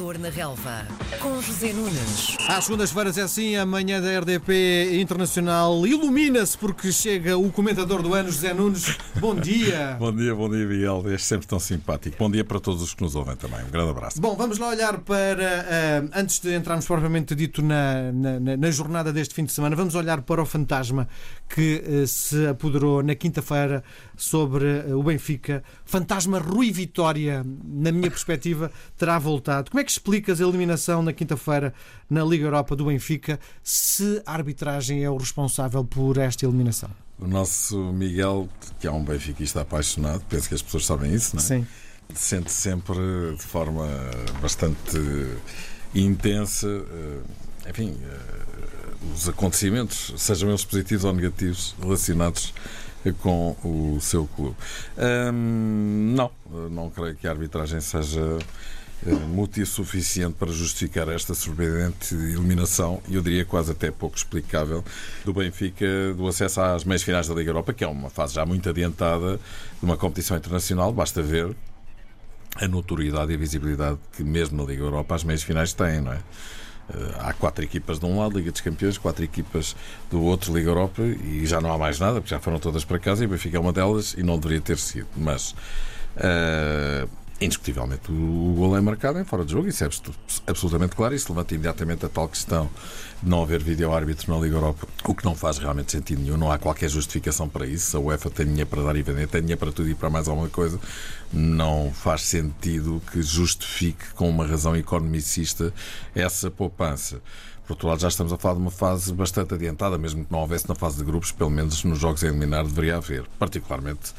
Na Relva, com José Nunes. Às segundas-feiras é assim, a manhã da RDP Internacional ilumina-se porque chega o comentador do ano, José Nunes. Bom dia. Bom dia, bom dia, Miguel. És sempre tão simpático. Bom dia para todos os que nos ouvem também. Um grande abraço. Bom, vamos lá olhar para, uh, antes de entrarmos propriamente dito na, na, na, jornada deste fim de semana, vamos olhar para o fantasma que uh, se apoderou na quinta-feira sobre uh, o Benfica. Fantasma Rui Vitória, na minha perspectiva, terá voltado. Como é que explicas a eliminação na quinta-feira na Liga Europa do Benfica se a arbitragem é o responsável por esta eliminação? O nosso Miguel, que é um benfiquista apaixonado, penso que as pessoas sabem isso, não é? Sim. Sente sempre de forma bastante intensa, eh, enfim, eh, os acontecimentos, sejam eles positivos ou negativos, relacionados com o seu clube. Hum, não, não creio que a arbitragem seja eh, motivo suficiente para justificar esta surpreendente eliminação, e eu diria quase até pouco explicável, do Benfica do acesso às meias finais da Liga Europa, que é uma fase já muito adiantada de uma competição internacional, basta ver a notoriedade e a visibilidade que mesmo na Liga Europa as meias finais têm, não é? Eh, há quatro equipas de um lado, Liga dos Campeões, quatro equipas do outro, Liga Europa, e já não há mais nada, porque já foram todas para casa e o Benfica é uma delas e não deveria ter sido. Mas uh, indiscutivelmente o, gol é marcado em fora de jogo, isso é absolutamente claro. Isso levanta imediatamente a tal questão de não haver vídeo-árbitro na Liga Europa, o que não faz realmente sentido nenhum. Não há qualquer justificação para isso. A UEFA tem dinheiro para dar e vender, tem dinheiro para tudo e para mais alguma coisa. Não faz sentido que justifique, com uma razão economicista, essa poupança. Por outro lado, já estamos a falar de uma fase bastante adiantada, mesmo que não houvesse na fase de grupos, pelo menos nos jogos a eliminar deveria haver, particularmente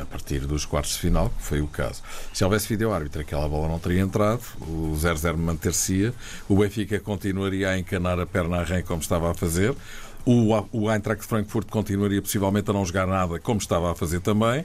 a partir dos quartos de final, que foi o caso. Se houvesse vídeo-árbitro, aquela bola não teria entrado, o 0-0 manter-se-ia, o Benfica continuaria a encanar a perna a rem como estava a fazer, o, o Eintracht Frankfurt continuaria possivelmente a não jogar nada como estava a fazer também,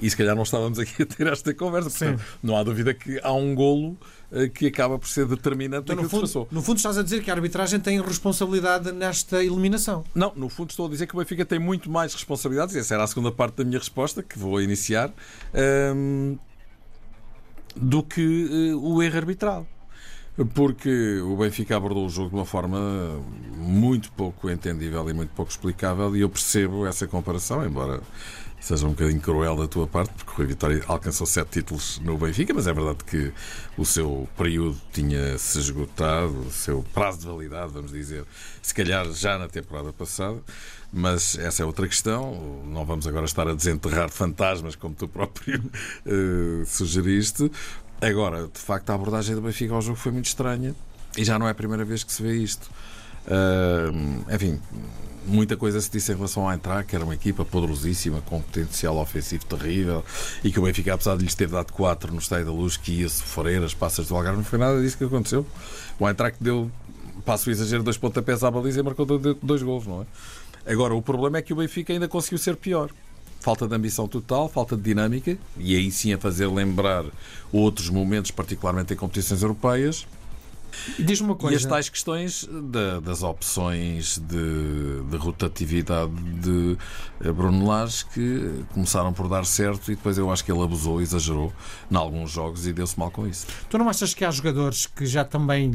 e se calhar não estávamos aqui a ter esta conversa. Portanto, não há dúvida que há um golo eh, que acaba por ser determinante então, no fundo, que passou. No fundo, estás a dizer que a arbitragem tem responsabilidade nesta eliminação. Não, no fundo, estou a dizer que o Benfica tem muito mais responsabilidades, e essa era a segunda parte da minha resposta, que vou iniciar, um, ehm, do que uh, o erro arbitral porque o Benfica abordou o jogo de uma forma muito pouco entendível e muito pouco explicável, e eu percebo essa comparação, embora seja um bocadinho cruel da tua parte, porque o Rui Vitória alcançou sete títulos no Benfica, mas é verdade que o seu período tinha-se esgotado, o seu prazo de validade, vamos dizer, se calhar já na temporada passada. Mas essa é outra questão. Não vamos agora estar a desenterrar fantasmas, como tu próprio uh, sugeriste. Agora, de facto, a abordagem do Benfica ao jogo foi muito estranha e já não é a primeira vez que se vê isto. Uh, enfim, muita coisa se disse em relação à entrar, que era uma equipa poderosíssima, com potencial ofensivo terrível e que o Benfica, apesar de lhes ter dado 4 no Estádio da Luz, que ia-se as passas do Algarve, não foi nada disso que aconteceu. O Eintracht deu, passo o exagero, dois pontapés à baliza e marcou dois gols, não é? Agora, o problema é que o Benfica ainda conseguiu ser pior falta de ambição total, falta de dinâmica, e aí sim a fazer lembrar outros momentos, particularmente em competições europeias, e diz uma coisa. E as tais questões das opções de, de, rotatividade de eh, Bruno Lage que começaram por dar certo e depois eu acho que ele abusou, exagerou em alguns jogos e deu-se mal com isso. Tu não achas que há jogadores que já também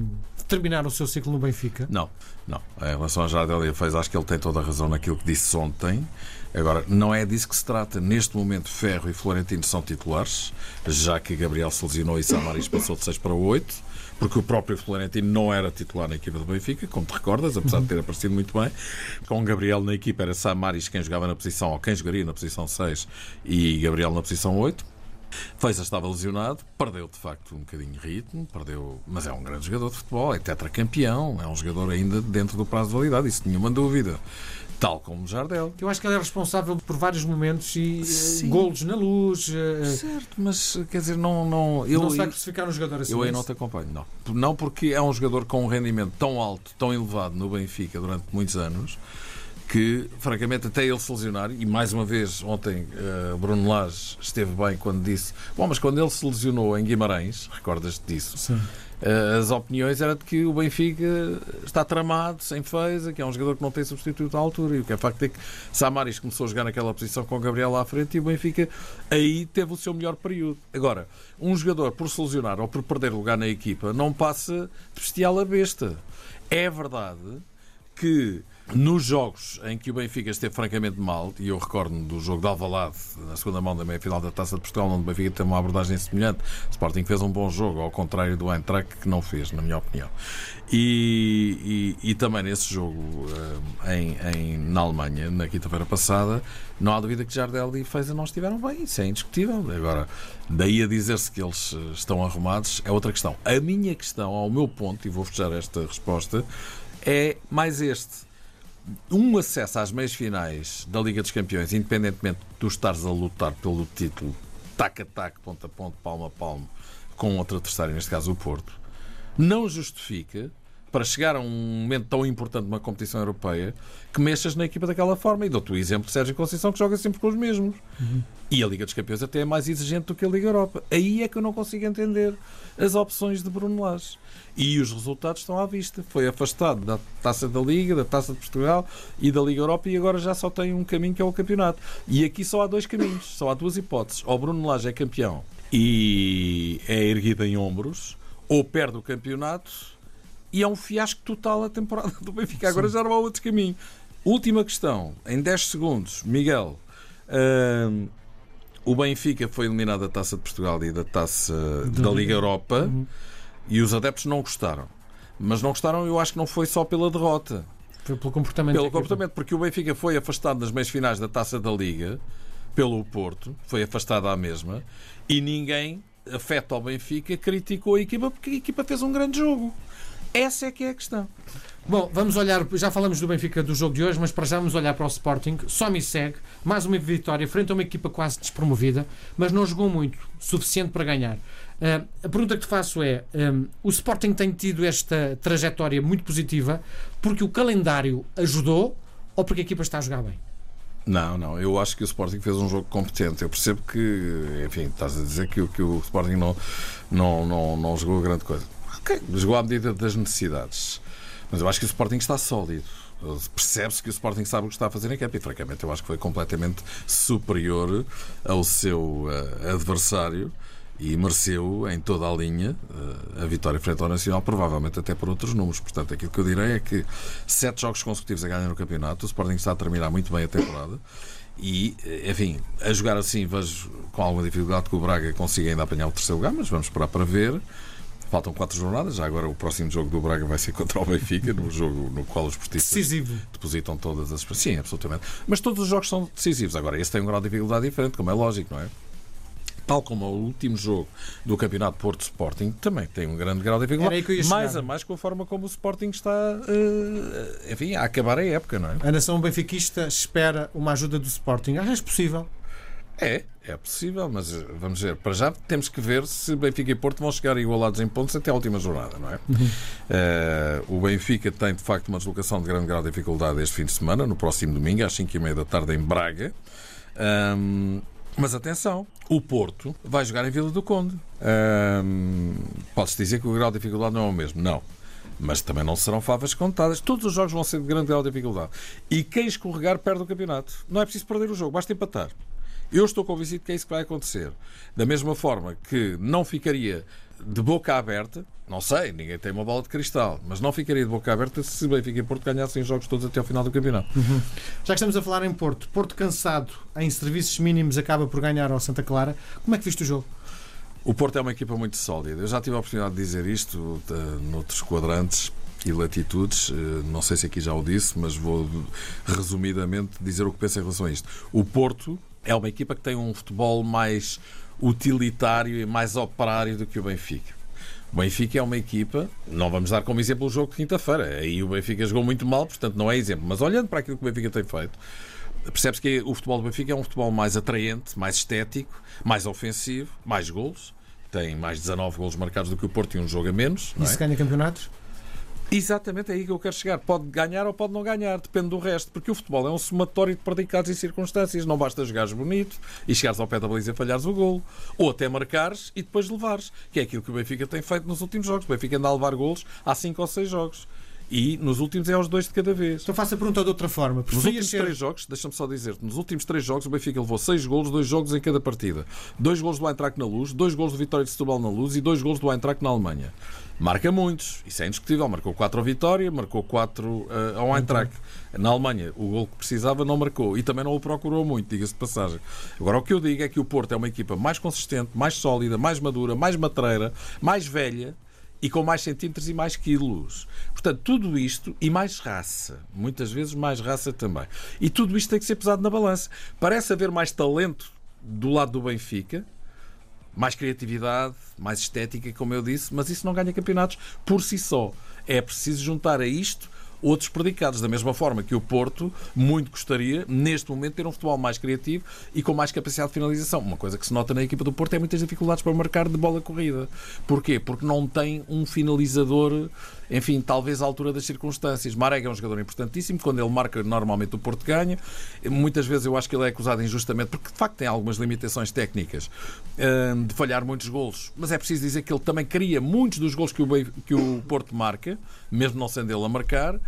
terminaram o seu ciclo no Benfica? Não, não. Em relação a Jardel fez, acho que ele tem toda a razão naquilo que disse ontem. Agora, não é disso que se trata. Neste momento, Ferro e Florentino são titulares, já que Gabriel se lesionou e Samaris passou de 6 para 8 porque o próprio Florentino não era titular na equipa do Benfica, como te recordas, apesar de ter aparecido muito bem. Com o Gabriel na equipa era Samaris quem jogava na posição, ou quem jogaria na posição 6 e Gabriel na posição 8. Feixa estava lesionado, perdeu de facto um bocadinho de ritmo, perdeu, mas é um grande jogador de futebol, é tetracampeão, é um jogador ainda dentro do prazo de validade, isso nenhuma dúvida tal como Jardel. Eu acho que ele é responsável por vários momentos e eh, Sim. golos na luz. Uh, certo, mas quer dizer, não. Não, eu, não se vai crucificar um jogador assim. Eu aí não te acompanho, não. Não porque é um jogador com um rendimento tão alto, tão elevado no Benfica durante muitos anos que, francamente, até ele se lesionar, e mais uma vez, ontem uh, Bruno Lage esteve bem quando disse: Bom, mas quando ele se lesionou em Guimarães, recordas-te disso? Sim. Uh, as opiniões eram de que o Benfica está tramado, sem feza, que é um jogador que não tem substituto à altura. E o que é facto é que Samaris começou a jogar naquela posição com o Gabriel à frente e o Benfica aí teve o seu melhor período. Agora, um jogador por se lesionar ou por perder lugar na equipa não passa de bestial a besta. É verdade que nos jogos em que o Benfica esteve francamente mal, e eu recordo-me do jogo de Alvalade, na segunda mão da meia-final da Taça de Portugal, onde o Benfica teve uma abordagem semelhante, o Sporting fez um bom jogo, ao contrário do Eintracht, que não fez, na minha opinião. E, e, e também nesse jogo eh, em, em, na Alemanha, na quinta-feira passada, não há dúvida que Jardel e Feza não estiveram bem, isso é indiscutível. Agora, daí a dizer-se que eles eh, estão arrumados é outra questão. A minha questão, ao meu ponto, e vou fechar esta resposta, é mais este um acesso às meias finais da Liga dos Campeões, independentemente de estares a lutar pelo título, tac a tac, ponto a ponto, palmo a palmo, com outro adversário, neste caso o Porto, não justifica para chegar a um momento tão importante numa competição europeia que mexas na equipa daquela forma. E dou-te o exemplo de Sérgio Conceição que joga sempre com os mesmos. Uhum. E a Liga dos Campeões até é mais exigente do que a Liga Europa. Aí é que eu não consigo entender as opções de Bruno Lage. E os resultados estão à vista. Foi afastado da Taça da Liga, da Taça de Portugal e da Liga Europa e agora já só tem um caminho que é o campeonato. E aqui só há dois caminhos, só há duas hipóteses. Ou Bruno Lage é campeão e é erguido em ombros, ou perde o campeonato e é um fiasco total a temporada do Benfica. Agora Sim. já não há outro caminho. Última questão, em 10 segundos, Miguel. Uh, o Benfica foi eliminado da Taça de Portugal e da Taça da Liga Europa uhum. e os adeptos não gostaram. Mas não gostaram, eu acho que não foi só pela derrota. Foi pelo comportamento. Pelo comportamento, porque o Benfica foi afastado nas meias finais da Taça da Liga pelo Porto, foi afastado à mesma, e ninguém, afeta ao Benfica, criticou a equipa porque a equipa fez um grande jogo. Essa é que é a questão. Bom, vamos olhar, já falamos do Benfica do jogo de hoje, mas para já vamos olhar para o Sporting. Só me segue, mais uma vitória frente a uma equipa quase despromovida, mas não jogou muito, suficiente para ganhar. Uh, a pergunta que te faço é: um, o Sporting tem tido esta trajetória muito positiva porque o calendário ajudou ou porque a equipa está a jogar bem? Não, não. Eu acho que o Sporting fez um jogo competente. Eu percebo que, enfim, estás a dizer que, que o Sporting não, não, não, não jogou grande coisa. Ok, jogou à medida das necessidades. Mas eu acho que o Sporting está sólido. Percebe-se que o Sporting sabe o que está a fazer em campo e, francamente, eu acho que foi completamente superior ao seu uh, adversário e mereceu em toda a linha uh, a vitória frente ao Nacional, provavelmente até por outros números. Portanto, aquilo que eu direi é que sete jogos consecutivos a ganhar no campeonato, o Sporting está a terminar muito bem a temporada. E, eh, enfim, a jogar assim, vejo com alguma dificuldade que o Braga consiga ainda apanhar o terceiro lugar, mas vamos esperar para ver. Faltam quatro jornadas, já agora o próximo jogo do Braga vai ser contra o Benfica, no jogo no qual os portistas Decisivo. depositam todas as. Sim, absolutamente. Mas todos os jogos são decisivos. Agora, esse tem um grau de dificuldade diferente, como é lógico, não é? Tal como o último jogo do Campeonato Porto Sporting, também tem um grande grau de dificuldade. Mais a mais com a forma como o Sporting está, uh, enfim, a acabar a época, não é? A nação benfiquista espera uma ajuda do Sporting. Acho possível. É, é possível, mas eh, vamos ver. Para já temos que ver se Benfica e Porto vão chegar igualados em pontos até a última jornada, não é? Uhum. Uh, o Benfica tem, de facto, uma deslocação de grande grau de dificuldade este fim de semana, no próximo domingo, às 5h30 da tarde, em Braga. Um, mas atenção, o Porto vai jogar em Vila do Conde. Um, Pode-se dizer que o grau de dificuldade não é o mesmo. Não. Mas também não serão favas contadas. Todos os jogos vão ser de grande grau de dificuldade. E quem escorregar perde o campeonato. Não é preciso perder o jogo, basta empatar. Eu estou convencido que é isso que vai acontecer. Da mesma forma que não ficaria de boca aberta, não sei, ninguém tem uma bola de cristal, mas não ficaria de boca aberta se Benfica e Porto ganhassem os jogos todos até ao final do campeonato. Uhum. Já que estamos a falar em Porto, Porto cansado em serviços mínimos acaba por ganhar ao Santa Clara. Como é que viste o jogo? O Porto é uma equipa muito sólida. Eu já tive a oportunidade de dizer isto de, noutros quadrantes e latitudes. Eh, não sei se aqui já o disse, mas vou resumidamente dizer o que penso em relação a isto. O Porto é uma equipa que tem um futebol mais utilitário e mais operário do que o Benfica. O Benfica é uma equipa, não vamos dar como exemplo o jogo de quinta-feira, aí o Benfica jogou muito mal, portanto não é exemplo, mas olhando para aquilo que o Benfica tem feito, percebe-se que o futebol do Benfica é um futebol mais atraente, mais estético, mais ofensivo, mais golos, tem mais 19 golos marcados do que o Porto e um jogo a menos. E se é? ganha campeonatos? Exatamente, é aí que eu quero chegar. Pode ganhar ou pode não ganhar, depende do resto, porque o futebol é um somatório de predicados e circunstâncias. Não basta jogares bonito e chegares ao pé da baliza e falhares o golo, ou até marcares e depois levares, que é aquilo que o Benfica tem feito nos últimos jogos. O Benfica anda a levar golos há 5 ou 6 jogos. E nos últimos é aos dois de cada vez. Então faço a pergunta de outra forma. Nos últimos ser... três jogos, deixa-me só dizer-te, nos últimos três jogos o Benfica levou seis golos, dois jogos em cada partida. Dois golos do Eintracht na Luz, dois golos do Vitória de Setúbal na Luz e dois golos do Eintracht na Alemanha. Marca muitos, isso é indiscutível. Marcou quatro ao Vitória, marcou quatro uh, ao Eintracht. Na Alemanha, o gol que precisava não marcou e também não o procurou muito, diga-se de passagem. Agora, o que eu digo é que o Porto é uma equipa mais consistente, mais sólida, mais madura, mais matreira, mais velha e com mais centímetros e mais quilos. Portanto, tudo isto e mais raça. Muitas vezes mais raça também. E tudo isto tem que ser pesado na balança. Parece haver mais talento do lado do Benfica, mais criatividade, mais estética, como eu disse, mas isso não ganha campeonatos por si só. É preciso juntar a isto outros predicados. Da mesma forma que o Porto muito gostaria, neste momento, ter um futebol mais criativo e com mais capacidade de finalização. Uma coisa que se nota na equipa do Porto é muitas dificuldades para marcar de bola corrida. Porquê? Porque não tem um finalizador, enfim, talvez à altura das circunstâncias. Marega é um jogador importantíssimo. Quando ele marca, normalmente o Porto ganha. Muitas vezes eu acho que ele é acusado injustamente, porque de facto tem algumas limitações técnicas hum, de falhar muitos golos. Mas é preciso dizer que ele também cria muitos dos golos que o, que o Porto marca, mesmo não sendo ele a marcar.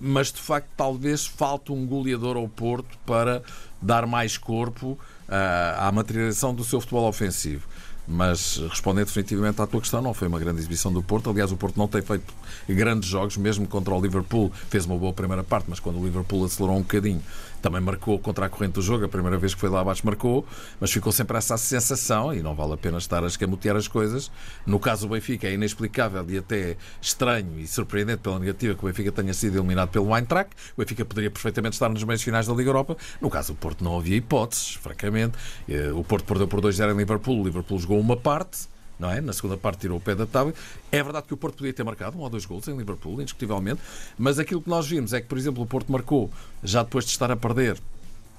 Mas de facto talvez falte um goleador ao Porto para dar mais corpo uh, à materialização do seu futebol ofensivo. Mas respondendo definitivamente à tua questão, não foi uma grande exibição do Porto. Aliás, o Porto não tem feito grandes jogos, mesmo contra o Liverpool. Fez uma boa primeira parte, mas quando o Liverpool acelerou um bocadinho, também marcou contra a corrente do jogo. A primeira vez que foi lá abaixo marcou, mas ficou sempre essa sensação, e não vale a pena estar a escamotear as coisas. No caso do Benfica, é inexplicável e até estranho e surpreendente pela negativa que o Benfica tenha sido eliminado pelo Eintracht. O Benfica poderia perfeitamente estar nos meios finais da Liga Europa. No caso do Porto, não havia hipóteses, francamente. Eh, o Porto perdeu por 2-0 em Liverpool, o Liverpool jogou uma parte não é? Na segunda parte tirou o pé da tábua. É verdade que o Porto podia ter marcado um ou dois gols em Liverpool, indiscutivelmente, mas aquilo que nós vimos é que, por exemplo, o Porto marcou, já depois de estar a perder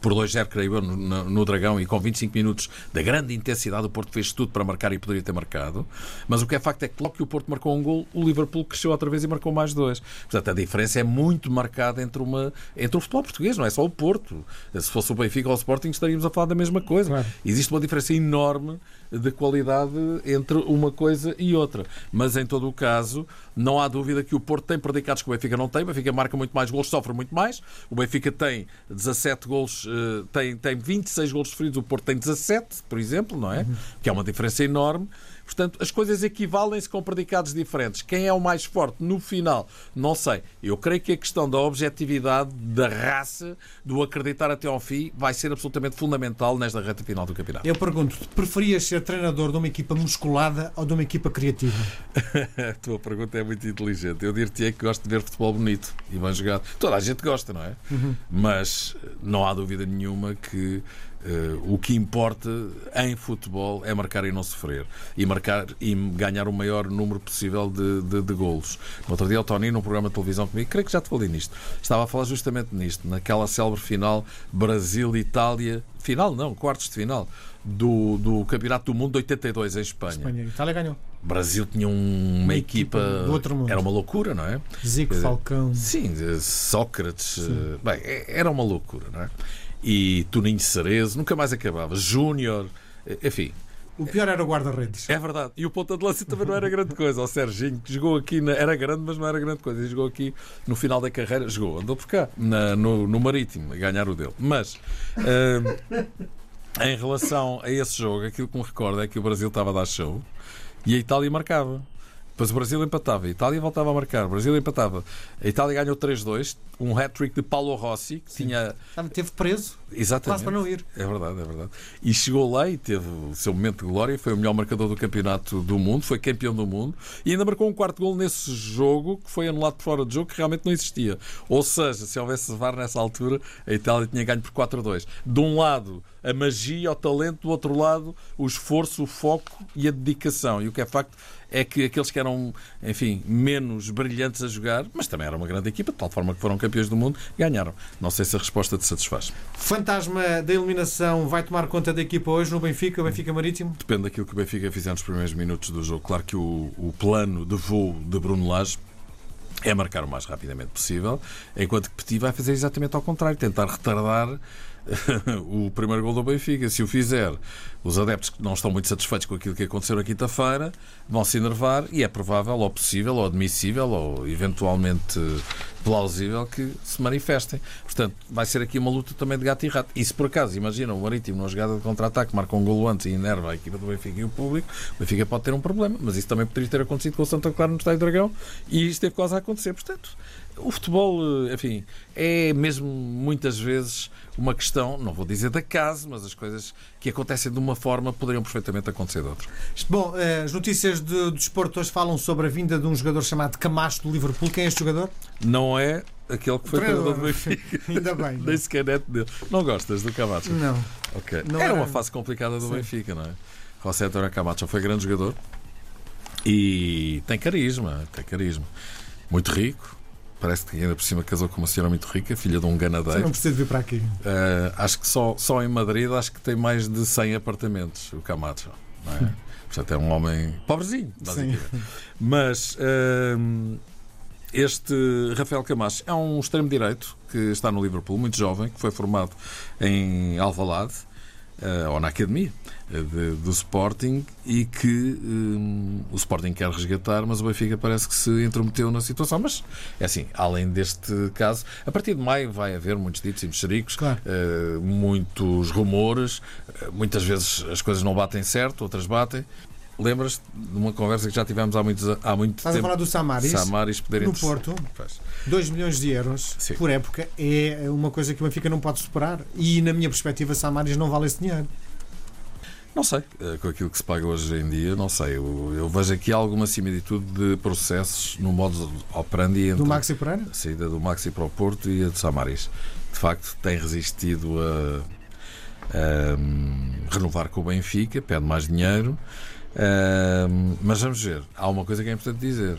por 2-0, creio eu, no, no, Dragão e com 25 minutos da grande intensidade, o Porto fez tudo para marcar e poderia ter marcado. Mas o que é facto é que logo que o Porto marcou um gol, o Liverpool cresceu outra vez e marcou mais dois. Portanto, a diferença é muito marcada entre, uma, entre o futebol português, não é só o Porto. Se fosse o Benfica ou o Sporting, estaríamos a falar da mesma coisa. Claro. Existe uma diferença enorme de qualidade entre uma coisa e outra. Mas em todo o caso, não há dúvida que o Porto tem predicados que o Benfica não tem. O Benfica marca muito mais gols, sofre muito mais. O Benfica tem 17 gols, eh, tem, tem 26 gols sofridos, o Porto tem 17, por exemplo, não é? Uhum. Que é uma diferença enorme. Portanto, as coisas equivalem-se com predicados diferentes. Quem é o mais forte no final? Não sei. Eu creio que a questão da objetividade, da raça, do acreditar até ao fim, vai ser absolutamente fundamental nesta reta final do campeonato. Eu pergunto, preferias ser treinador de uma equipa musculada ou de uma equipa criativa? a tua pergunta é muito inteligente. Eu dir-te que gosto de ver futebol bonito e bem jogado. Toda a gente gosta, não é? Uhum. Mas não há dúvida nenhuma que Uh, o que importa em futebol é marcar e não sofrer e marcar e ganhar o maior número possível de, de, de golos. No outro dia, o Tony, num programa de televisão comigo, creio que já te falei nisto, estava a falar justamente nisto, naquela célebre final Brasil-Itália, final não, quartos de final, do, do Campeonato do Mundo de 82 em Espanha. Espanha. Itália ganhou. Brasil tinha um, uma, equipa, equipa do outro mundo. era uma loucura, não é? Zico, Falcão. Sim, Sócrates, sim. Eh, bem, é, era uma loucura, não é? E Toninho Cerezo, nunca mais acabava. Júnior, enfim. O pior era o guarda-redes. É verdade. E o ponta de lança também não era grande coisa. O Serginho, que jogou aqui, na... era grande, mas não era grande coisa. E jogou aqui no final da carreira, jogou, andou por cá, na, no, no Marítimo, a ganhar o dele. Mas. Uh, em relação a esse jogo, aquilo que me recordo é que o Brasil estava a dar show e a Itália marcava. Depois o Brasil empatava, a Itália voltava a marcar, o Brasil empatava. A Itália ganhou 3-2, um hat-trick de Paulo Rossi, que Sim. tinha. Teve preso. Exatamente. Quase para não ir. É verdade, é verdade. E chegou lá e teve o seu momento de glória, foi o melhor marcador do campeonato do mundo, foi campeão do mundo e ainda marcou um quarto gol nesse jogo que foi anulado por fora de jogo, que realmente não existia. Ou seja, se houvesse VAR nessa altura, a Itália tinha ganho por 4-2. De um lado, a magia, o talento, do outro lado, o esforço, o foco e a dedicação. E o que é facto é que aqueles que eram, enfim, menos brilhantes a jogar, mas também era uma grande equipa, de tal forma que foram campeões do mundo, ganharam. Não sei se a resposta te satisfaz. Fantasma da eliminação vai tomar conta da equipa hoje no Benfica, o Benfica Marítimo? Depende daquilo que o Benfica fizer nos primeiros minutos do jogo. Claro que o, o plano de voo de Bruno Lage é marcar o mais rapidamente possível, enquanto que Petit vai fazer exatamente ao contrário, tentar retardar o primeiro gol do Benfica. Se o fizer, os adeptos que não estão muito satisfeitos com aquilo que aconteceu na quinta-feira vão se enervar e é provável, ou possível, ou admissível, ou eventualmente plausível que se manifestem. Portanto, vai ser aqui uma luta também de gato e rato. E se por acaso, imagina, o Marítimo numa jogada de contra-ataque marca um golo antes e enerva a equipa do Benfica e o público, o Benfica pode ter um problema. Mas isso também poderia ter acontecido com o Santa Clara no Estádio Dragão e isto teve quase a acontecer. Portanto, o futebol, enfim, é mesmo muitas vezes uma questão, não vou dizer da casa, mas as coisas que acontecem de uma forma poderiam perfeitamente acontecer de outra. Bom, eh, as notícias do desporto hoje falam sobre a vinda de um jogador chamado Camacho do Liverpool. Quem é este jogador? Não é aquele que foi treinador do Benfica. Ainda bem. Nem sequer é dele. Não gostas do Camacho? Não. Ok. Não era era- uma fase complicada do Sim. Benfica, não é? José António Camacho foi grande jogador e tem carisma, tem carisma. Muito rico. Parece que ainda por cima casou com uma senhora muito rica, filha de um Você ganadeiro. não precisa vir para aqui. Uh, acho que só, só em Madrid acho que tem mais de 100 apartamentos o Camacho. Não é? Portanto, é um homem pobrezinho, basicamente. Mas hum, este Rafael Camacho é um extremo-direito que está no Liverpool, muito jovem, que foi formado em Alvalade, ou na academia eh, de- do Sporting, e que hum, o Sporting quer resgatar, mas o Benfica parece que se intrometeu na situação. Mas, é assim, além deste caso, a partir de maio vai haver muitos ditos e mexericos, Claro. eh, muitos rumores, eh, muitas vezes as coisas não batem certo, outras batem. Lembras-te de uma conversa que já tivemos há, muitos, há muito Estás a tempo? falar do Samaris, Samaris poderem no Porto. Pois. 2 milhões de euros Sim. por época é uma coisa que o Benfica não pode superar. E, na minha perspectiva, Samaris não vale esse dinheiro. Não sei, eh, com aquilo que se paga hoje em dia, não sei. Eu, eu vejo aqui alguma similitude de processos no modo operandi entre Do Maxi Pereira? a saída do Maxi para o Porto e a de Samaris. De facto, tem resistido a, a, hum, renovar com o Benfica, pede mais dinheiro. Mas vamos ver, há uma coisa que é importante dizer.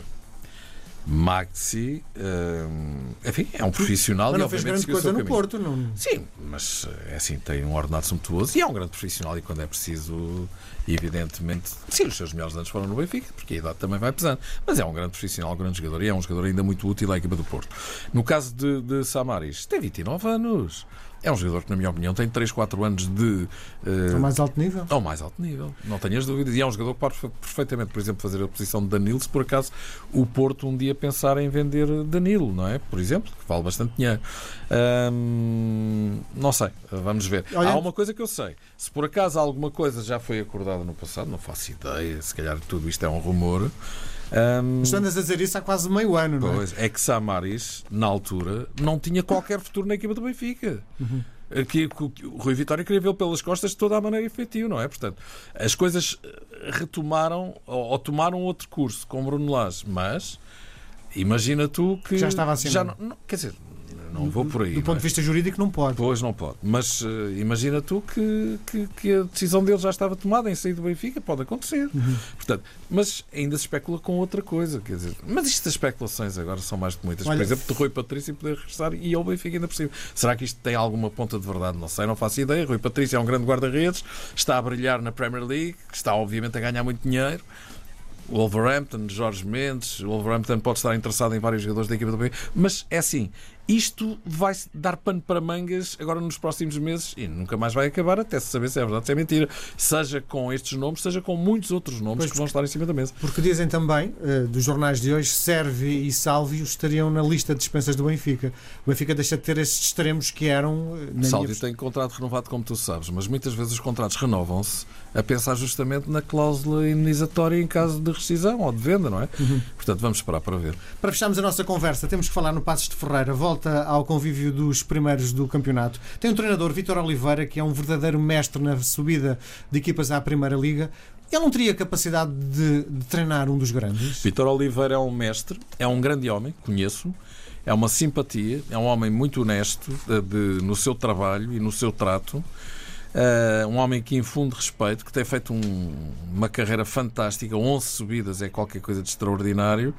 Maxi, hum, enfim, é um profissional Mas e não fez grande coisa no caminho. Porto. Não... Sim, mas é assim, tem um ordenado sumptuoso e é um grande profissional e quando é preciso, evidentemente, sim, os seus melhores anos foram no Benfica, porque a idade também vai pesando, mas é um grande profissional, um grande jogador e é um jogador ainda muito útil à equipa do Porto. No caso de, de Samaris, tem 29 anos. É um jogador que, na minha opinião, tem 3, 4 anos de. eh, Ao mais alto nível. ao mais alto nível, não tenhas dúvidas. E é um jogador que pode perfeitamente, por exemplo, fazer a posição de Danilo, se por acaso o Porto um dia pensar em vender Danilo, não é? Por exemplo, que vale bastante dinheiro. Hum, não sei, vamos ver. Olha- Há uma coisa que eu sei: se por acaso alguma coisa já foi acordada no passado, não faço ideia, se calhar tudo isto é um rumor. Hum, Mas andas a dizer isso há quase meio ano, não é? Pois, é que Samaris, na altura, não tinha qualquer futuro na equipa do Benfica. Que, que o Rui Vitória queria vê-lo pelas costas de toda a maneira efetiva, não é? Portanto, as coisas eh, retomaram ou, ou tomaram outro curso com Bruno Lage, mas imagina tu que. Já estava assim, Já não não, não- quer dizer, não vou por aí. Do ponto é? de vista jurídico, não pode. Pois não pode. Mas eh, imagina tu que, que, que a decisão dele já estava tomada em sair do Benfica, pode acontecer. Portanto, mas ainda se especula com outra coisa. Quer dizer, mas isto das especulações agora são mais do que muitas. Olha- Por exemplo, de Rui Patrício poder regressar e ao Benfica ainda cima. Será que isto tem alguma ponta de verdade? Não sei, não faço ideia. Rui Patrício é um grande guarda-redes, está a brilhar na Premier League, está obviamente a ganhar muito dinheiro. Wolverhampton, Jorge Mendes, o Wolverhampton pode estar interessado em vários jogadores da equipa do Benfica, mas é assim, isto vai dar pano para mangas agora nos próximos meses e nunca mais vai acabar até se saber se é verdade ou se é mentira. Seja com estes nomes, seja com muitos outros nomes Pois, que vão estar em cima da mesa. Porque dizem também, eh, dos jornais de hoje, Servi e Sálvio estariam na lista de dispensas do Benfica. O Benfica deixa de ter esses extremos que eram. eh, na Sálvio minha... tem contrato renovado, como tu sabes, mas muitas vezes os contratos renovam-se a pensar justamente na cláusula indenizatória em caso de rescisão ou de venda, não é? Uhum. Portanto, vamos esperar para ver. Para fecharmos a nossa conversa, temos que falar no Passos de Ferreira. Volta ao convívio dos primeiros do campeonato. Tem um treinador, Vítor Oliveira, que é um verdadeiro mestre na subida de equipas à Primeira Liga. Ele não teria capacidade de, de treinar um dos grandes? Vitor Oliveira é um mestre, é um grande homem, conheço, é uma simpatia, é um homem muito honesto de- de- no seu trabalho e no seu trato. Uh, um homem que infunde respeito, que tem feito um- uma carreira fantástica, 11 subidas é qualquer coisa de extraordinário.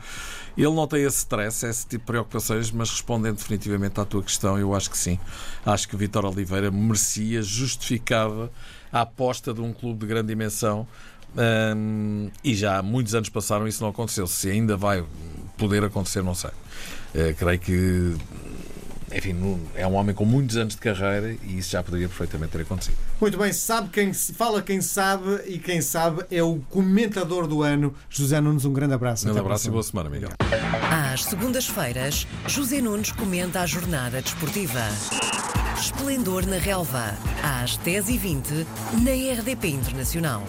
Ele não tem esse stress, esse tipo de preocupações, mas respondendo definitivamente à tua questão, eu acho que sim. Acho que Vitor Oliveira merecia, justificava a aposta de um clube de grande dimensão. Um, e já há muitos anos passaram isso não aconteceu. Se ainda vai poder acontecer, não sei. Uh, creio que enfim, é um homem com muitos anos de carreira e isso já poderia perfeitamente ter acontecido. Muito bem, sabe quem fala quem sabe e quem sabe é o comentador do ano, José Nunes. Um grande abraço. Um grande abraço e boa semana, Miguel. Às segundas-feiras, José Nunes comenta a jornada desportiva. Esplendor na Relva, às 10h20, na RDP Internacional.